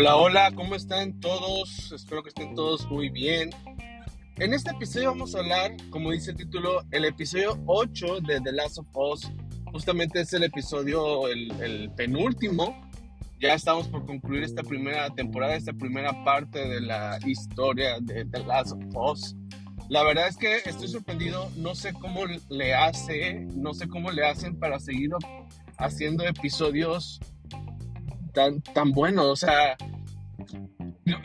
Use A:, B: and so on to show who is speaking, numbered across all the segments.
A: Hola, hola, ¿cómo están todos? Espero que estén todos muy bien. En este episodio vamos a hablar, como dice el título, el episodio 8 de The Last of Us. Justamente es el episodio, el, penúltimo. Ya estamos por concluir esta primera temporada, esta primera parte de la historia de The Last of Us. La verdad es que estoy sorprendido, no sé cómo le hace, no sé cómo le hacen para seguir haciendo episodios tan, tan bueno. O sea,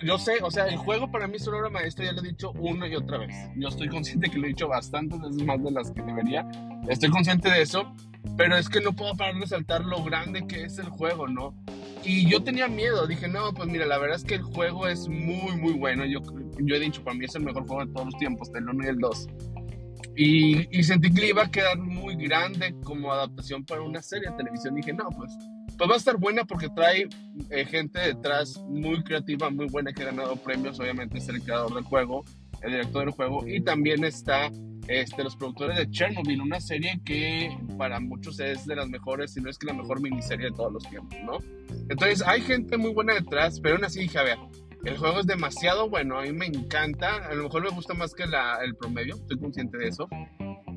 A: yo, sé, o sea, el juego para mí es una obra maestra, ya lo he dicho una y otra vez. Yo estoy consciente que lo he dicho bastantes veces más de las que debería. Estoy consciente de eso, pero es que no puedo parar de saltar lo grande que es el juego, ¿no? Y yo tenía miedo, dije, no, pues mira, la verdad es que el juego es muy, muy bueno. Yo, yo he dicho, para mí es el mejor juego de todos los tiempos, del 1 y el 2. Y, y sentí que iba a quedar muy grande como adaptación para una serie de televisión. Dije, no, pues pues va a estar buena porque trae eh, gente detrás muy creativa, muy buena que ha ganado premios. Obviamente es el creador del juego, el director del juego y también está este, los productores de Chernobyl, una serie que para muchos es de las mejores, si no es que la mejor miniserie de todos los tiempos, ¿no? Entonces hay gente muy buena detrás, pero aún así dije, a ver, el juego es demasiado bueno, a mí me encanta, a lo mejor me gusta más que la, el promedio, estoy consciente de eso,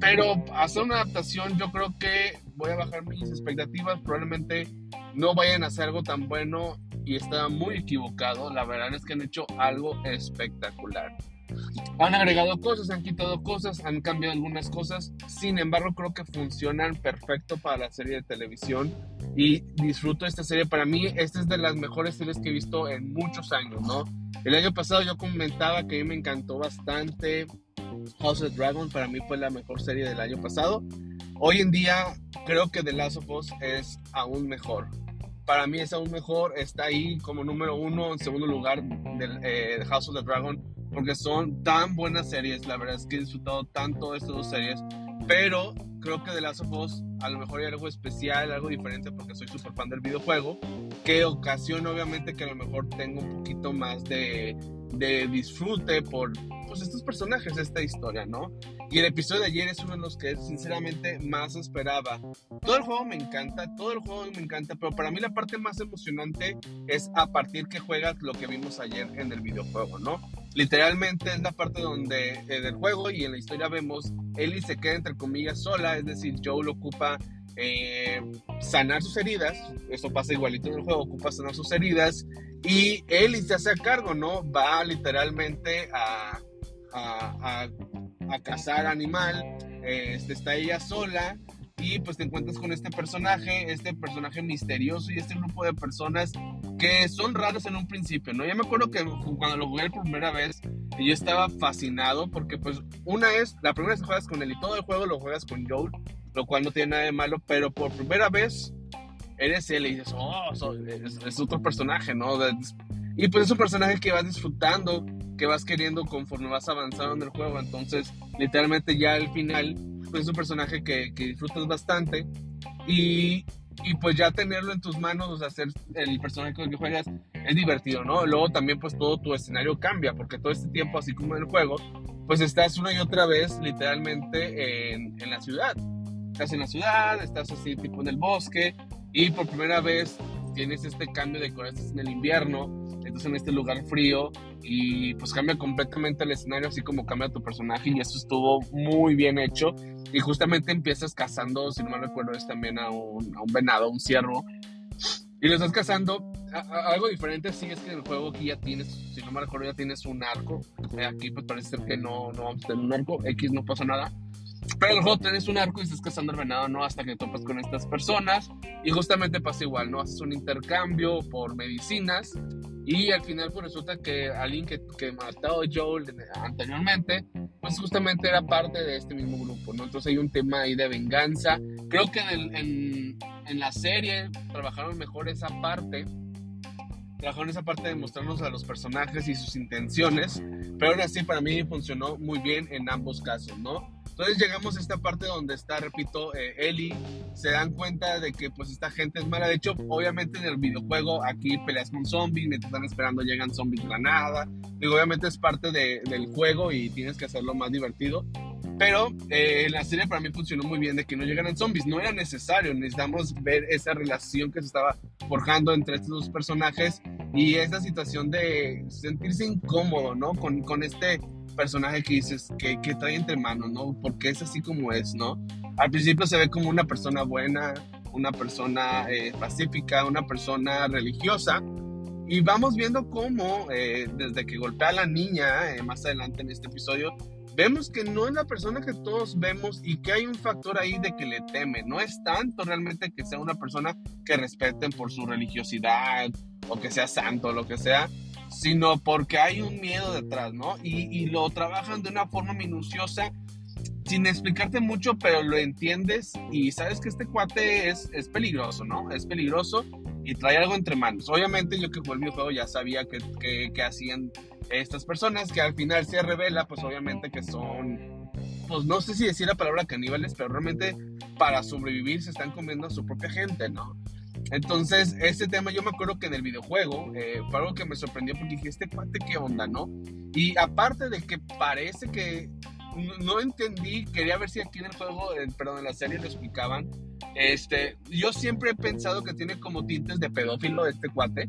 A: pero hacer una adaptación yo creo que voy a bajar mis expectativas, probablemente no vayan a hacer algo tan bueno y está muy equivocado. La verdad es que han hecho algo espectacular. Han agregado cosas, han quitado cosas, han cambiado algunas cosas. Sin embargo, creo que funcionan perfecto para la serie de televisión y disfruto esta serie. Para mí, esta es de las mejores series que he visto en muchos años, ¿no? El año pasado yo comentaba que a mí me encantó bastante House of Dragon. Para mí fue la mejor serie del año pasado. Hoy en día creo que The Last of Us es aún mejor. Para mí es aún mejor, está ahí como número uno, en segundo lugar del eh, House of the Dragon, porque son tan buenas series. La verdad es que he disfrutado tanto de estas dos series, pero creo que The Last of Us a lo mejor hay algo especial, algo diferente, porque soy súper fan del videojuego, que ocasiona obviamente que a lo mejor tengo un poquito más de, de disfrute por pues, estos personajes, esta historia, ¿no? Y el episodio de ayer es uno de los que sinceramente más esperaba. Todo el juego me encanta, todo el juego me encanta, pero para mí la parte más emocionante es a partir que juegas lo que vimos ayer en el videojuego, ¿no? Literalmente es la parte donde eh, del juego y en la historia vemos Ellie se queda entre comillas sola, es decir, Joe lo ocupa eh, sanar sus heridas, eso pasa igualito en el juego, ocupa sanar sus heridas y Ellie se hace a cargo, ¿no? Va literalmente a, a, a cazar animal, este, está ella sola y pues te encuentras con este personaje, este personaje misterioso y este grupo de personas que son raros en un principio, ¿no? Ya me acuerdo que cuando lo jugué por primera vez, yo estaba fascinado porque pues una es, la primera vez que juegas con él y todo el juego lo juegas con Joel, lo cual no tiene nada de malo, pero por primera vez eres él y dices, oh, es, otro personaje, ¿no? Y pues es un personaje que vas disfrutando, que vas queriendo conforme vas avanzando en el juego. Entonces, literalmente ya al final, pues es un personaje que, que disfrutas bastante. Y, y, pues ya tenerlo en tus manos, o sea, ser el personaje con el que juegas, es divertido, ¿no? Luego también pues todo tu escenario cambia, porque todo este tiempo, así como en el juego, pues estás una y otra vez literalmente en, en la ciudad. Estás en la ciudad, estás así tipo en el bosque, y por primera vez tienes este cambio de color, estás en el invierno, estás en este lugar frío y pues cambia completamente el escenario, así como cambia tu personaje y eso estuvo muy bien hecho. Y justamente empiezas cazando, si no me recuerdo, es también a un, a un venado, a un ciervo. Y lo estás cazando. algo diferente sí es que en el juego aquí ya tienes, si no me recuerdo, ya tienes un arco. Eh, aquí pues parece ser que no, no vamos a tener un arco. X no pasa nada. Pero tienes un arco y estás cazando el venado, ¿no? Hasta que topas con estas personas. Y justamente pasa igual, ¿no? Haces un intercambio por medicinas. Y al final, pues resulta que alguien que, que mató a Joel anteriormente, pues justamente era parte de este mismo grupo, ¿no? Entonces hay un tema ahí de venganza. Creo que en, en, en la serie trabajaron mejor esa parte trabajaron esa parte de mostrarnos a los personajes y sus intenciones, pero aún así para mí funcionó muy bien en ambos casos, ¿no? Entonces llegamos a esta parte donde está, repito, eh, Ellie, se dan cuenta de que pues esta gente es mala. De hecho, obviamente en el videojuego aquí peleas con zombies, mientras están esperando llegan zombies de la nada. Digo, obviamente es parte de, del juego y tienes que hacerlo más divertido. Pero eh, en la serie para mí funcionó muy bien de que no llegaran zombies. No era necesario. Necesitamos ver esa relación que se estaba forjando entre estos dos personajes y esa situación de sentirse incómodo, ¿no? Con, con este personaje que dices que, que trae entre manos, ¿no? Porque es así como es, ¿no? Al principio se ve como una persona buena, una persona eh, pacífica, una persona religiosa. Y vamos viendo cómo, eh, desde que golpea a la niña, eh, más adelante en este episodio, vemos que no es la persona que todos vemos y que hay un factor ahí de que le teme. No es tanto realmente que sea una persona que respeten por su religiosidad o que sea santo lo que sea, sino porque hay un miedo detrás, ¿no? Y, y lo trabajan de una forma minuciosa sin explicarte mucho, pero lo entiendes y sabes que este cuate es, es peligroso, ¿no? Es peligroso y trae algo entre manos. Obviamente yo que jugué el videojuego ya sabía que, que, que, hacían estas personas, que al final se revela, pues obviamente que son, pues no sé si decir la palabra caníbales, pero realmente para sobrevivir se están comiendo a su propia gente, ¿no? Entonces, este tema yo me acuerdo que en el videojuego eh, fue algo que me sorprendió porque dije, este cuate, ¿qué onda, no? Y aparte de que parece que no, entendí, quería ver si aquí en el juego, perdón, en la serie lo explicaban. Este, yo siempre he pensado que tiene como tintes de pedófilo este cuate.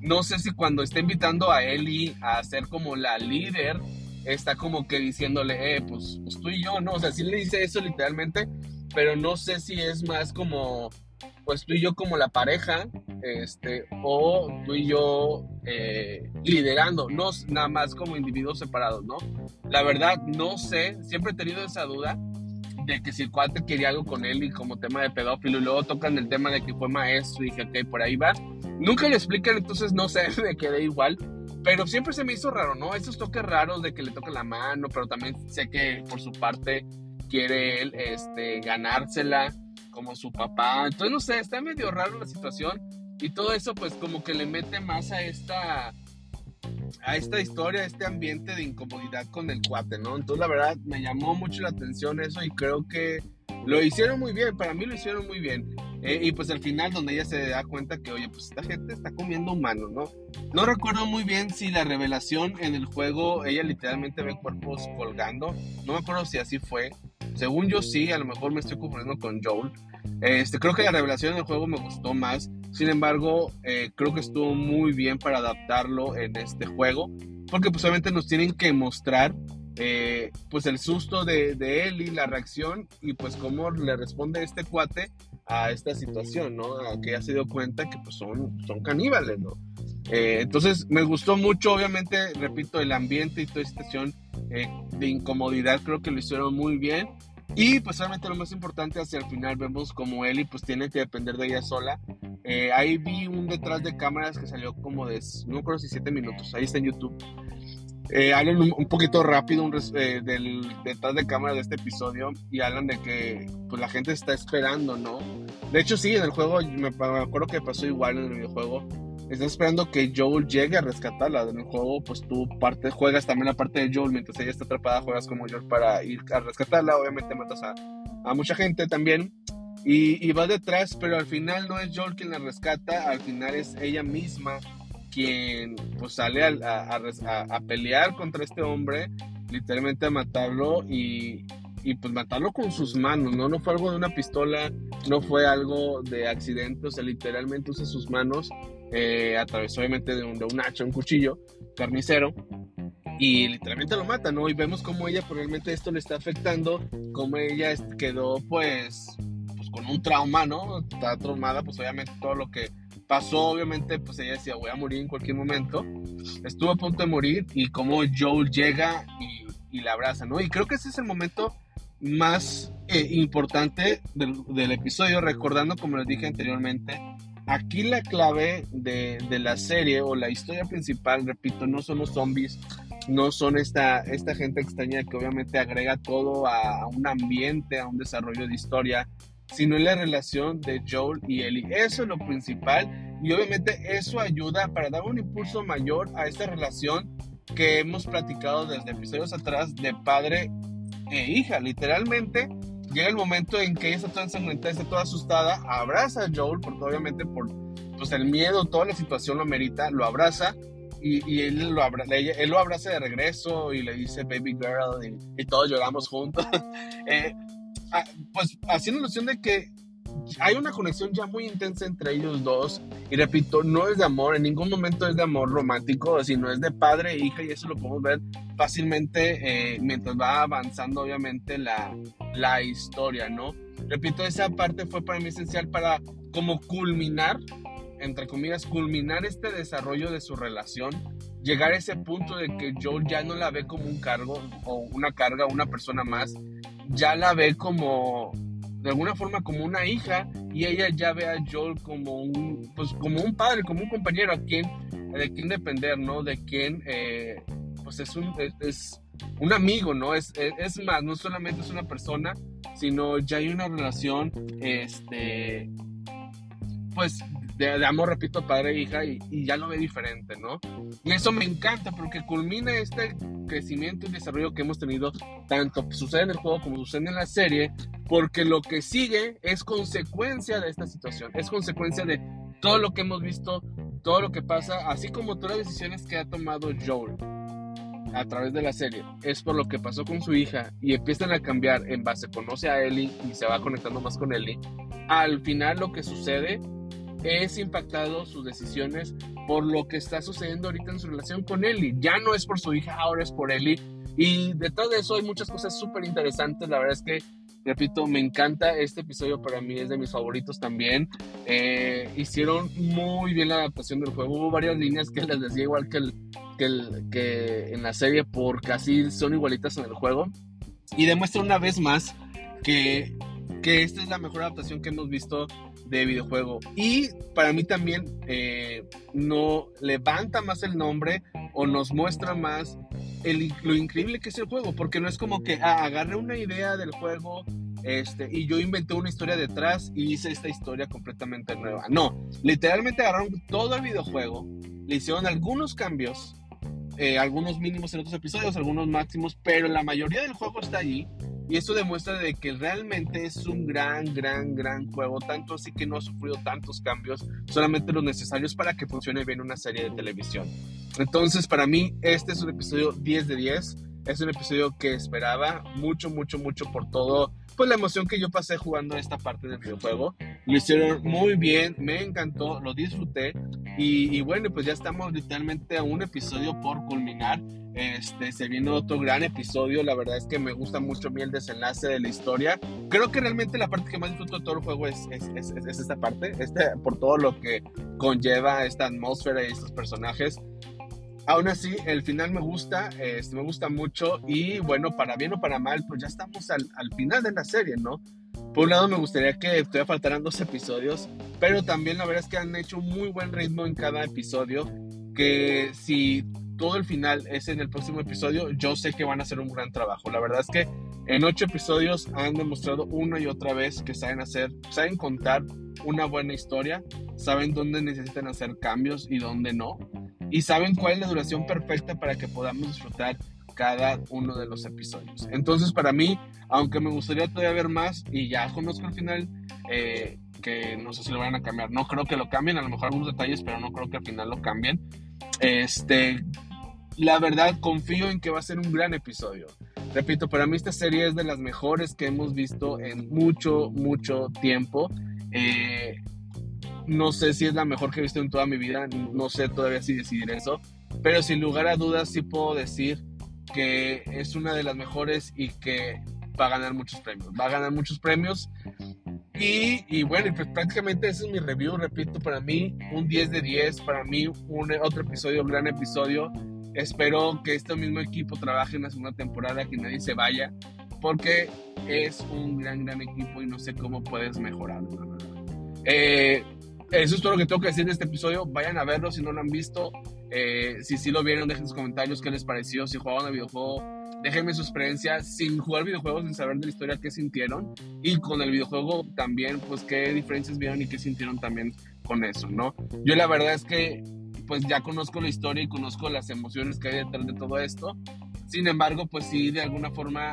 A: No sé si cuando está invitando a Ellie a ser como la líder, está como que diciéndole, eh, pues, pues tú y yo, ¿no? O sea, sí le dice eso literalmente, pero no sé si es más como pues tú y yo como la pareja, este, o tú y yo eh, liderando, no nada más como individuos separados, ¿no? La verdad, no sé, siempre he tenido esa duda de que si el cuate quería algo con él y como tema de pedófilo, y luego tocan el tema de que fue maestro y dije, ok, por ahí va. Nunca le explican, entonces no sé, me quedé igual. Pero siempre se me hizo raro, ¿no? Esos toques raros de que le toca la mano, pero también sé que por su parte quiere él este, ganársela como su papá. Entonces, no sé, está medio raro la situación y todo eso pues como que le mete más a esta a esta historia, a este ambiente de incomodidad con el cuate, ¿no? Entonces la verdad me llamó mucho la atención eso y creo que lo hicieron muy bien, para mí lo hicieron muy bien. Eh, y pues al final donde ella se da cuenta que, oye, pues esta gente está comiendo humanos, ¿no? No recuerdo muy bien si la revelación en el juego, ella literalmente ve cuerpos colgando, no me acuerdo si así fue. Según yo sí, a lo mejor me estoy confundiendo con Joel. Este, creo que la revelación del juego me gustó más. Sin embargo, eh, creo que estuvo muy bien para adaptarlo en este juego. Porque pues obviamente nos tienen que mostrar eh, pues el susto de, él y la reacción y pues cómo le responde este cuate a esta situación, ¿no? A que ya se dio cuenta que pues son, son caníbales, ¿no? Eh, entonces me gustó mucho, obviamente, repito, el ambiente y toda esta situación de incomodidad, creo que lo hicieron muy bien. Y pues realmente lo más importante hacia el final vemos como Ellie pues tiene que depender de ella sola. Eh, ahí vi un detrás de cámaras que salió como de, no recuerdo si 7 minutos, ahí está en YouTube. Eh, hablan un, poquito rápido un, eh, del detrás de cámaras de este episodio y hablan de que pues la gente está esperando, ¿no? De hecho sí, en el juego, me, me acuerdo que pasó igual en el videojuego estás esperando que Joel llegue a rescatarla. En el juego, pues tú parte, juegas también la parte de Joel, mientras ella está atrapada, juegas como Joel para ir a rescatarla. Obviamente matas a, a mucha gente también. Y, y, va detrás, pero al final no es Joel quien la rescata, al final es ella misma quien pues sale a, a, a pelear contra este hombre, literalmente a matarlo y, y pues matarlo con sus manos, ¿no? No fue algo de una pistola, no fue algo de accidente, o sea, literalmente usa sus manos eh, a través obviamente de un, de un hacha, un cuchillo carnicero, y literalmente lo mata, ¿no? Y vemos cómo ella probablemente esto le está afectando, cómo ella quedó pues, pues con un trauma, ¿no? Está traumada, pues obviamente todo lo que pasó, obviamente pues ella decía voy a morir en cualquier momento, estuvo a punto de morir y cómo Joel llega y, y la abraza, ¿no? Y creo que ese es el momento más eh, importante del, del, episodio, recordando como les dije anteriormente, Aquí la clave de, de, la serie o la historia principal, repito, no son los zombies, no son esta, esta gente extraña que obviamente agrega todo a, un ambiente, a un desarrollo de historia, sino en la relación de Joel y Ellie. Eso es lo principal y obviamente eso ayuda para dar un impulso mayor a esta relación que hemos platicado desde episodios atrás de padre e hija. Literalmente llega el momento en que ella está toda ensangrentada, está toda asustada, abraza a Joel, porque obviamente por pues, el miedo, toda la situación lo amerita, lo abraza y, él, lo él lo abraza de regreso y le dice baby girl y, todos lloramos juntos. Eh, ah, pues haciendo ilusión de que hay una conexión ya muy intensa entre ellos dos. Y repito, no es de amor, en ningún momento es de amor romántico, sino es de padre e hija y eso lo podemos ver fácilmente eh, mientras va avanzando obviamente la, la historia, ¿no? Repito, esa parte fue para mí esencial para como culminar, entre comillas, culminar este desarrollo de su relación, llegar a ese punto de que Joel ya no la ve como un cargo o una carga, una persona más, ya la ve como de alguna forma como una hija y ella ya ve a Joel como un, pues, como un padre, como un compañero a quien, de quien depender, ¿no? De quien, eh, pues es un, es, un amigo, ¿no? Es, es, más, no solamente es una persona, sino ya hay una relación, este, pues de, amor, repito, padre e hija, y, y, ya lo ve diferente, ¿no? Y eso me encanta porque culmina este crecimiento y desarrollo que hemos tenido, tanto sucede en el juego como sucede en la serie, porque lo que sigue es consecuencia de esta situación, es consecuencia de todo lo que hemos visto, todo lo que pasa, así como todas las decisiones que ha tomado Joel a través de la serie, es por lo que pasó con su hija y empiezan a cambiar en base, conoce a Ellie y se va conectando más con Ellie. Al final lo que sucede es impactado sus decisiones por lo que está sucediendo ahorita en su relación con Ellie. Ya no es por su hija, ahora es por Ellie. Y detrás de eso hay muchas cosas súper interesantes. La verdad es que, repito, me encanta este episodio. Para mí es de mis favoritos también. Eh, hicieron muy bien la adaptación del juego. Hubo varias líneas que les decía igual que, el, que, el, que en la serie, porque así son igualitas en el juego. Y demuestra una vez más que, que esta es la mejor adaptación que hemos visto de videojuego. Y para mí también eh, no levanta más el nombre o nos muestra más el, lo increíble que es el juego, porque no es como que ah, agarré una idea del juego este, y yo inventé una historia detrás y hice esta historia completamente nueva. No, literalmente agarraron todo el videojuego, le hicieron algunos cambios, eh, algunos mínimos en otros episodios, algunos máximos, pero la mayoría del juego está allí y eso demuestra de que realmente es un gran, gran, gran juego, tanto así que no ha sufrido tantos cambios, solamente los necesarios para que funcione bien una serie de televisión. Entonces, para mí, este es un episodio 10 de 10. Es un episodio que esperaba mucho, mucho, mucho por todo pues la emoción que yo pasé jugando esta parte del videojuego. Lo hicieron muy bien, me encantó, lo disfruté y, bueno, pues ya estamos literalmente a un episodio por culminar. Este, se viene otro gran episodio, la verdad es que me gusta mucho el desenlace de la historia. Creo que realmente la parte que más disfruto de todo el juego es, es, es, es esta parte, este, por todo lo que conlleva esta atmósfera y estos personajes. Aún así, el final me gusta, este, me gusta mucho y bueno, para bien o para mal, pues ya estamos al, al final de la serie, ¿no? Por un lado me gustaría que todavía faltaran dos episodios, pero también la verdad es que han hecho un muy buen ritmo en cada episodio, que si todo el final es en el próximo episodio, yo sé que van a hacer un gran trabajo. La verdad es que en ocho episodios han demostrado una y otra vez que saben hacer, saben contar una buena historia, saben dónde necesitan hacer cambios y dónde no y saben cuál es la duración perfecta para que podamos disfrutar cada uno de los episodios. Entonces, para mí, aunque me gustaría todavía ver más y ya conozco el final, eh, que no sé si lo van a cambiar. No creo que lo cambien, a lo mejor algunos detalles, pero no creo que al final lo cambien. Este, la verdad, confío en que va a ser un gran episodio. Repito, para mí esta serie es de las mejores que hemos visto en mucho, mucho tiempo. Eh, no sé si es la mejor que he visto en toda mi vida, no sé todavía si decidir eso, pero sin lugar a dudas sí puedo decir que es una de las mejores y que va a ganar muchos premios. Va a ganar muchos premios. Y, bueno, pues prácticamente ese es mi review, repito, para mí un 10 de 10, para mí un otro episodio, un gran episodio. Espero que este mismo equipo trabaje en la segunda temporada, que nadie se vaya, porque es un gran, gran equipo y no sé cómo puedes mejorarlo. Eh, eso es todo lo que tengo que decir en este episodio. Vayan a verlo si no lo han visto. Eh, si sí lo vieron, dejen sus comentarios qué les pareció. Si jugaban el videojuego, déjenme su experiencia sin jugar videojuegos, sin saber de la historia, qué sintieron. Y con el videojuego también, pues qué diferencias vieron y qué sintieron también con eso, ¿no? Yo la verdad es que pues ya conozco la historia y conozco las emociones que hay detrás de todo esto. Sin embargo, pues sí, de alguna forma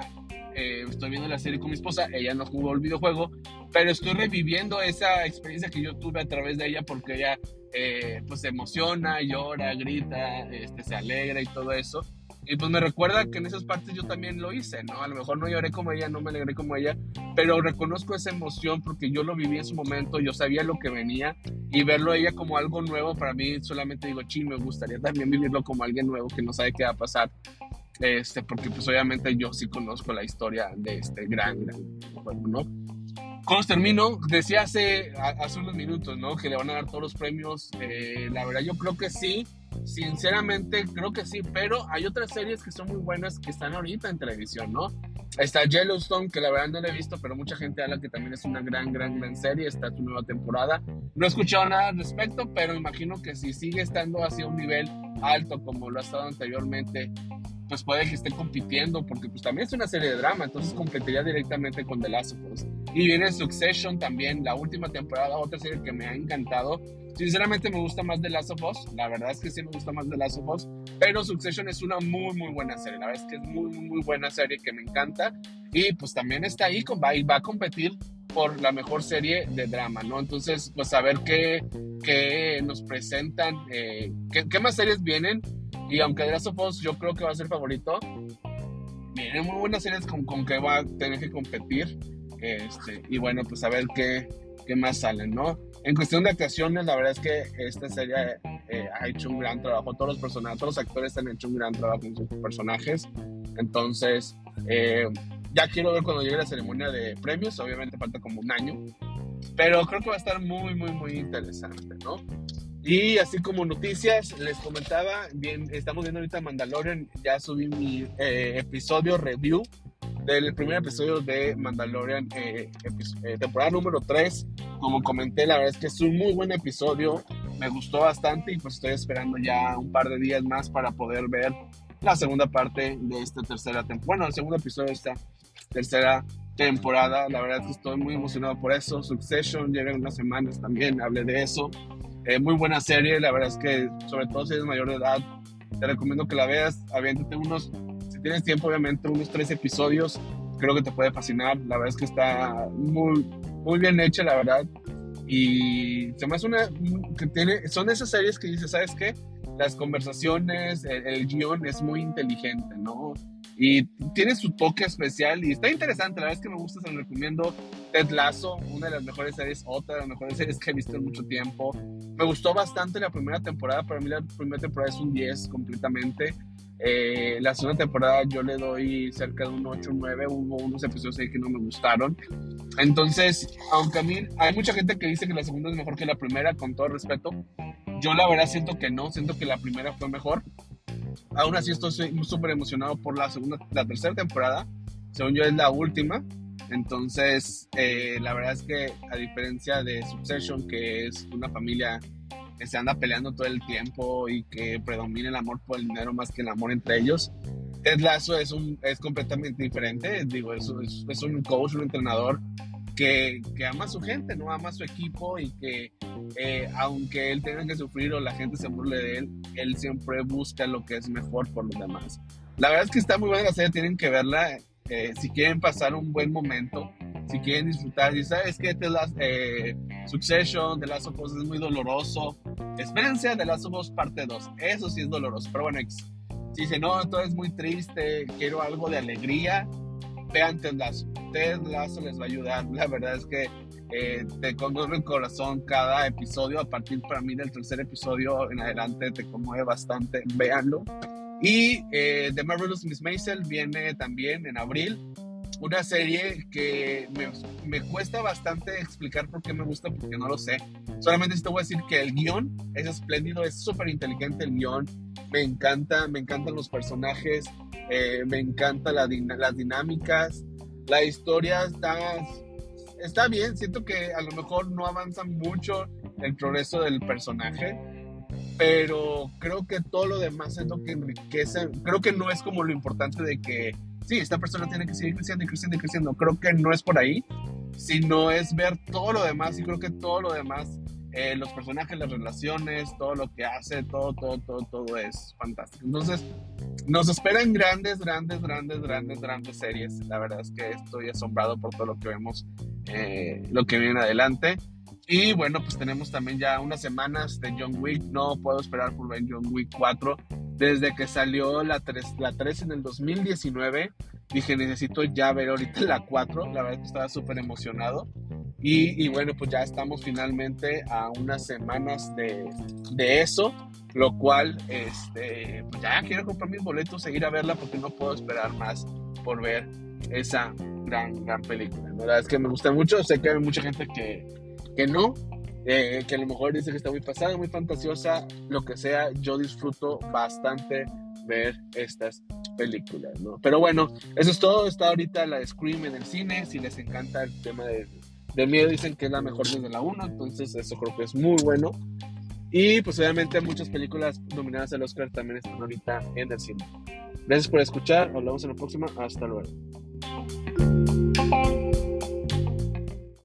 A: eh, estoy viendo la serie con mi esposa, ella no jugó el videojuego, pero estoy reviviendo esa experiencia que yo tuve a través de ella porque ella eh, pues se emociona, llora, grita, este, se alegra y todo eso. Y pues me recuerda que en esas partes yo también lo hice, ¿no? A lo mejor no lloré como ella, no me alegré como ella, pero reconozco esa emoción porque yo lo viví en su momento, yo sabía lo que venía y verlo a ella como algo nuevo para mí solamente digo, ching, me gustaría también vivirlo como alguien nuevo que no sabe qué va a pasar. Este, porque pues obviamente yo sí conozco la historia de este gran, gran juego, ¿no? Cuando termino, decía hace, hace unos minutos, ¿no? Que le van a dar todos los premios. Eh, la verdad, yo creo que sí. Sinceramente, creo que sí. Pero hay otras series que son muy buenas que están ahorita en televisión, ¿no? Está Yellowstone, que la verdad no la he visto, pero mucha gente habla que también es una gran, gran, gran serie. Está su nueva temporada. No he escuchado nada al respecto, pero imagino que si sigue estando así a un nivel alto como lo ha estado anteriormente, pues puede que esté compitiendo, porque pues también es una serie de drama, entonces competiría directamente con The Last of Us. Y viene Succession también, la última temporada, otra serie que me ha encantado. Sinceramente me gusta más The Last of Us, la verdad es que sí me gusta más The Last of Us, pero Succession es una muy, muy buena serie, la verdad es que es muy, muy, muy buena serie que me encanta. Y pues también está ahí, va, va a competir por la mejor serie de drama, ¿no? Entonces, pues a ver qué, qué nos presentan, eh, qué, qué, más series vienen. Y aunque The Last of Us yo creo que va a ser favorito, vienen muy buenas series con, con que va a tener que competir. Este, y bueno, pues a ver qué, qué más salen, ¿no? En cuestión de actuaciones, la verdad es que esta serie eh, ha hecho un gran trabajo. Todos los personajes, todos los actores han hecho un gran trabajo con sus personajes. Entonces, eh, ya quiero ver cuando llegue la ceremonia de premios. Obviamente falta como un año. Pero creo que va a estar muy, muy, muy interesante, ¿no? Y así como noticias, les comentaba, bien, estamos viendo ahorita Mandalorian, ya subí mi eh, episodio review del primer episodio de Mandalorian, eh, eh, temporada número 3. Como comenté, la verdad es que es un muy buen episodio, me gustó bastante y pues estoy esperando ya un par de días más para poder ver la segunda parte de esta tercera temporada, bueno, el segundo episodio de esta tercera temporada. La verdad es que estoy muy emocionado por eso. Succession, lleva unas semanas también, hablé de eso. Eh, muy buena serie, la verdad es que sobre todo si eres mayor de edad, te recomiendo que la veas. Aviéntate unos, si tienes tiempo obviamente, unos tres episodios, creo que te puede fascinar. La verdad es que está muy, muy bien hecha, la verdad. Y se me hace una, que tiene, son esas series que dices, ¿sabes qué? Las conversaciones, el, el guion es muy inteligente, ¿no? Y tiene su toque especial y está interesante. La verdad es que me gusta, se lo recomiendo. Ted Lasso, una de las mejores series, otra de las mejores series que he visto en mucho tiempo. Me gustó bastante la primera temporada. Para mí, la primera temporada es un 10 completamente. Eh, la segunda temporada yo le doy cerca de un 8 o 9. Hubo unos episodios ahí que no me gustaron. Entonces, aunque a mí hay mucha gente que dice que la segunda es mejor que la primera, con todo respeto, yo la verdad siento que no, siento que la primera fue mejor. Aún así estoy súper emocionado por la segunda, la tercera temporada. Según yo es la última. Entonces, eh, la verdad es que a diferencia de Succession, que es una familia que se anda peleando todo el tiempo y que predomina el amor por el dinero más que el amor entre ellos, Ted Lasso es, un, es completamente diferente. Digo, es, es, es un coach, un entrenador que, que, ama a su gente, no ama a su equipo y que eh, aunque él tenga que sufrir o la gente se burle de él, él siempre busca lo que es mejor por los demás. La verdad es que está muy buena la serie, tienen que verla eh, si quieren pasar un buen momento, si quieren disfrutar. Y sabes que The Last, eh, Succession, The Last of Us es muy doloroso. Espérense a The Last of Us parte 2, eso sí es doloroso. Pero bueno, si dicen, no, todo es muy triste, quiero algo de alegría, vean Ted Lasso. Ted Lasso les va a ayudar. La verdad es que eh, te conmueve el corazón cada episodio. A partir para mí del tercer episodio en adelante te conmueve bastante. Véanlo. Y eh, The Marvelous Miss Maisel viene también en abril. Una serie que me, me, cuesta bastante explicar por qué me gusta, porque no lo sé. Solamente te voy a decir que el guion es espléndido, es súper inteligente el guion. Me encanta, me encantan los personajes, eh, me encanta la, las dinámicas. La historia está está bien, siento que a lo mejor no avanza mucho el progreso del personaje, pero creo que todo lo demás es lo que enriquece, creo que no es como lo importante de que, sí, esta persona tiene que seguir creciendo y creciendo y creciendo, creo que no es por ahí, sino es ver todo lo demás y creo que todo lo demás, eh, los personajes, las relaciones, todo lo que hace, todo, todo, todo, todo es fantástico. Entonces, nos esperan grandes, grandes, grandes, grandes, grandes series. La verdad es que estoy asombrado por todo lo que vemos, eh, lo que viene adelante. Y bueno, pues tenemos también ya unas semanas de John Wick. No puedo esperar por ver John Wick 4. Desde que salió la 3, la 3 en el 2019, dije necesito ya ver ahorita la 4. La verdad es que estaba súper emocionado. Y, y, bueno, pues ya estamos finalmente a unas semanas de, de eso. Lo cual, este, pues ya quiero comprar mis boletos, seguir a verla porque no puedo esperar más por ver esa gran, gran película. La verdad es que me gusta mucho. Sé que hay mucha gente que, que no, eh, que a lo mejor dice que está muy pasada, muy fantasiosa, lo que sea, yo disfruto bastante ver estas películas, ¿no? Pero bueno, eso es todo, está ahorita la Scream en el cine, si les encanta el tema de, de miedo, dicen que es la mejor desde la 1, entonces eso creo que es muy bueno. Y pues obviamente muchas películas nominadas al Oscar también están ahorita en el cine. Gracias por escuchar, hablamos en la próxima, hasta luego.